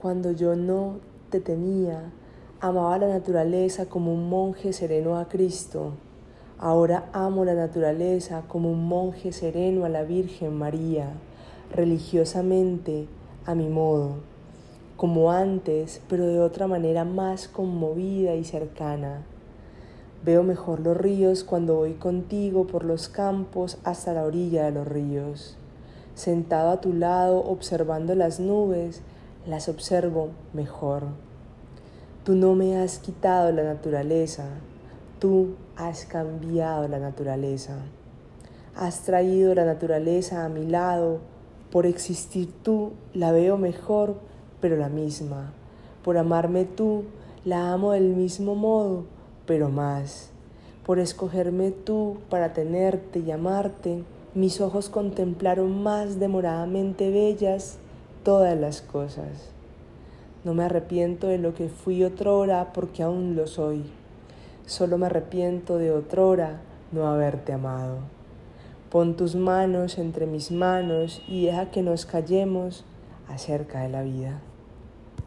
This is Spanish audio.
Cuando yo no te tenía, amaba la naturaleza como un monje sereno a Cristo. Ahora amo la naturaleza como un monje sereno a la Virgen María, religiosamente, a mi modo, como antes, pero de otra manera más conmovida y cercana. Veo mejor los ríos cuando voy contigo por los campos hasta la orilla de los ríos. Sentado a tu lado observando las nubes, las observo mejor. Tú no me has quitado la naturaleza, tú has cambiado la naturaleza. Has traído la naturaleza a mi lado. Por existir tú la veo mejor, pero la misma. Por amarme tú la amo del mismo modo pero más. Por escogerme tú para tenerte y amarte, mis ojos contemplaron más demoradamente bellas todas las cosas. No me arrepiento de lo que fui otrora porque aún lo soy. Solo me arrepiento de otrora no haberte amado. Pon tus manos entre mis manos y deja que nos callemos acerca de la vida.